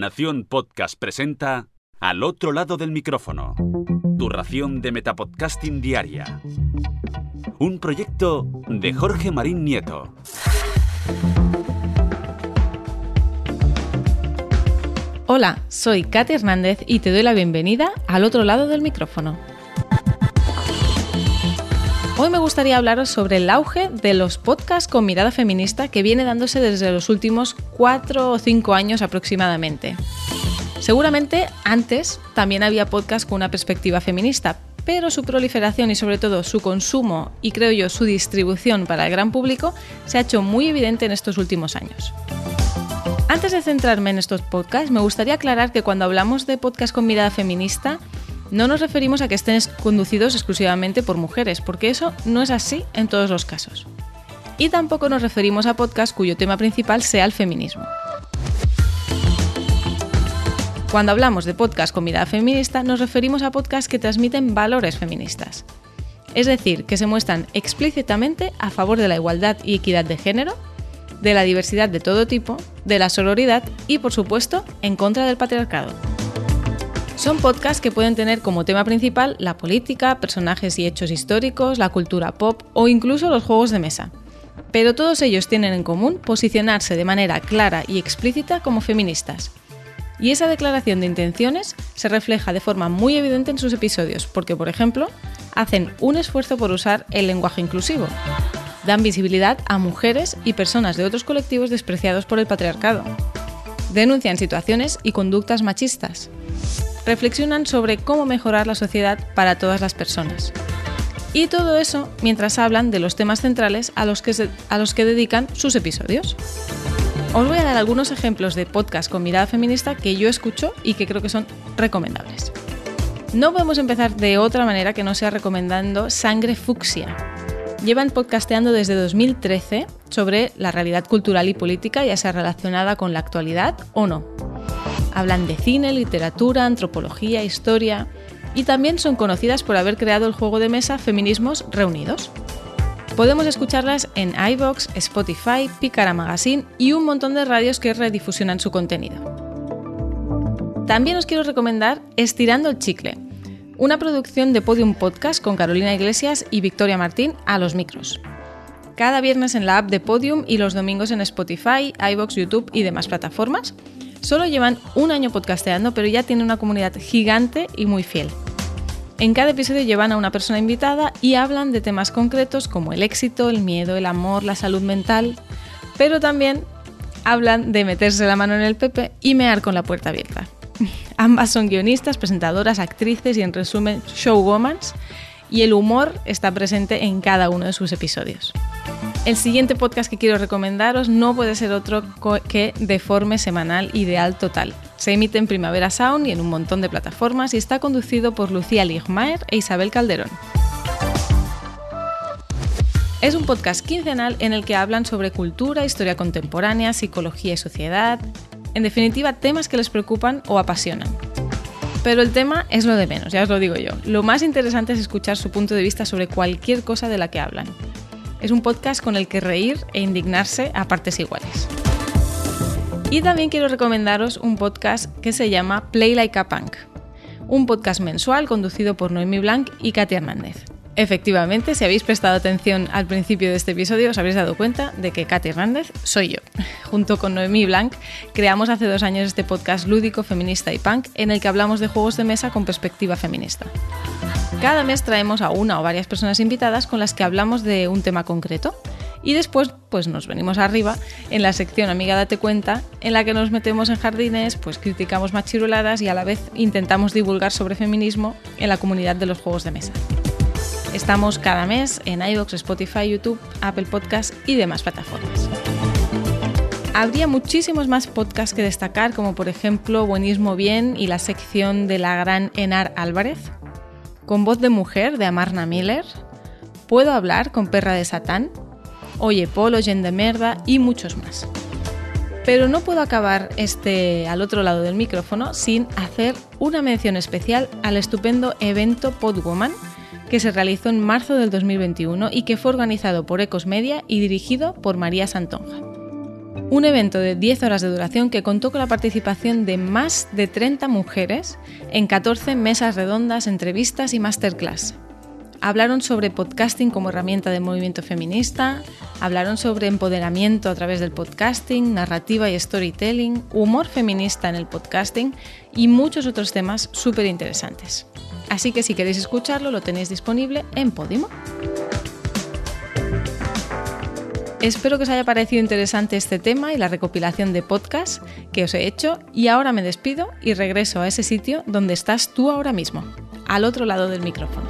Nación Podcast presenta Al otro lado del micrófono. Tu ración de Metapodcasting Diaria. Un proyecto de Jorge Marín Nieto. Hola, soy Katy Hernández y te doy la bienvenida al otro lado del micrófono. Hoy me gustaría hablaros sobre el auge de los podcasts con mirada feminista que viene dándose desde los últimos 4 o 5 años aproximadamente. Seguramente antes también había podcasts con una perspectiva feminista, pero su proliferación y sobre todo su consumo y creo yo su distribución para el gran público se ha hecho muy evidente en estos últimos años. Antes de centrarme en estos podcasts, me gustaría aclarar que cuando hablamos de podcasts con mirada feminista, no nos referimos a que estén conducidos exclusivamente por mujeres, porque eso no es así en todos los casos. Y tampoco nos referimos a podcasts cuyo tema principal sea el feminismo. Cuando hablamos de podcasts con mirada feminista, nos referimos a podcasts que transmiten valores feministas. Es decir, que se muestran explícitamente a favor de la igualdad y equidad de género, de la diversidad de todo tipo, de la sororidad y, por supuesto, en contra del patriarcado. Son podcasts que pueden tener como tema principal la política, personajes y hechos históricos, la cultura pop o incluso los juegos de mesa. Pero todos ellos tienen en común posicionarse de manera clara y explícita como feministas. Y esa declaración de intenciones se refleja de forma muy evidente en sus episodios, porque, por ejemplo, hacen un esfuerzo por usar el lenguaje inclusivo. Dan visibilidad a mujeres y personas de otros colectivos despreciados por el patriarcado. Denuncian situaciones y conductas machistas reflexionan sobre cómo mejorar la sociedad para todas las personas. Y todo eso mientras hablan de los temas centrales a los que, a los que dedican sus episodios. Os voy a dar algunos ejemplos de podcast con mirada feminista que yo escucho y que creo que son recomendables. No podemos empezar de otra manera que no sea recomendando Sangre Fucsia. Llevan podcasteando desde 2013 sobre la realidad cultural y política, ya sea relacionada con la actualidad o no. Hablan de cine, literatura, antropología, historia y también son conocidas por haber creado el juego de mesa Feminismos Reunidos. Podemos escucharlas en iVoox, Spotify, Picara Magazine y un montón de radios que redifusionan su contenido. También os quiero recomendar Estirando el Chicle, una producción de Podium Podcast con Carolina Iglesias y Victoria Martín a los micros. Cada viernes en la app de Podium y los domingos en Spotify, iVoox, YouTube y demás plataformas. Solo llevan un año podcasteando, pero ya tienen una comunidad gigante y muy fiel. En cada episodio llevan a una persona invitada y hablan de temas concretos como el éxito, el miedo, el amor, la salud mental, pero también hablan de meterse la mano en el pepe y mear con la puerta abierta. Ambas son guionistas, presentadoras, actrices y en resumen showwomans y el humor está presente en cada uno de sus episodios. El siguiente podcast que quiero recomendaros no puede ser otro que Deforme Semanal Ideal Total. Se emite en Primavera Sound y en un montón de plataformas y está conducido por Lucía Ligmaer e Isabel Calderón. Es un podcast quincenal en el que hablan sobre cultura, historia contemporánea, psicología y sociedad, en definitiva temas que les preocupan o apasionan. Pero el tema es lo de menos, ya os lo digo yo. Lo más interesante es escuchar su punto de vista sobre cualquier cosa de la que hablan. Es un podcast con el que reír e indignarse a partes iguales. Y también quiero recomendaros un podcast que se llama Play Like a Punk, un podcast mensual conducido por Noemi Blanc y Katia Hernández. Efectivamente, si habéis prestado atención al principio de este episodio, os habréis dado cuenta de que Katy Hernández soy yo. Junto con Noemí Blanc, creamos hace dos años este podcast lúdico, feminista y punk, en el que hablamos de juegos de mesa con perspectiva feminista. Cada mes traemos a una o varias personas invitadas con las que hablamos de un tema concreto. Y después, pues nos venimos arriba en la sección Amiga Date Cuenta, en la que nos metemos en jardines, pues criticamos machiruladas y a la vez intentamos divulgar sobre feminismo en la comunidad de los juegos de mesa. Estamos cada mes en iVoox, Spotify, YouTube, Apple Podcasts y demás plataformas. Habría muchísimos más podcasts que destacar, como por ejemplo Buenismo Bien y la sección de la gran Enar Álvarez, con voz de mujer de Amarna Miller, Puedo hablar con Perra de Satán, Oye Polo, Oyen de Merda y muchos más. Pero no puedo acabar este al otro lado del micrófono sin hacer una mención especial al estupendo evento Podwoman que se realizó en marzo del 2021 y que fue organizado por Ecos Media y dirigido por María Santonja. Un evento de 10 horas de duración que contó con la participación de más de 30 mujeres en 14 mesas redondas, entrevistas y masterclass. Hablaron sobre podcasting como herramienta de movimiento feminista, hablaron sobre empoderamiento a través del podcasting, narrativa y storytelling, humor feminista en el podcasting y muchos otros temas súper interesantes. Así que si queréis escucharlo lo tenéis disponible en Podimo. Espero que os haya parecido interesante este tema y la recopilación de podcasts que os he hecho y ahora me despido y regreso a ese sitio donde estás tú ahora mismo, al otro lado del micrófono.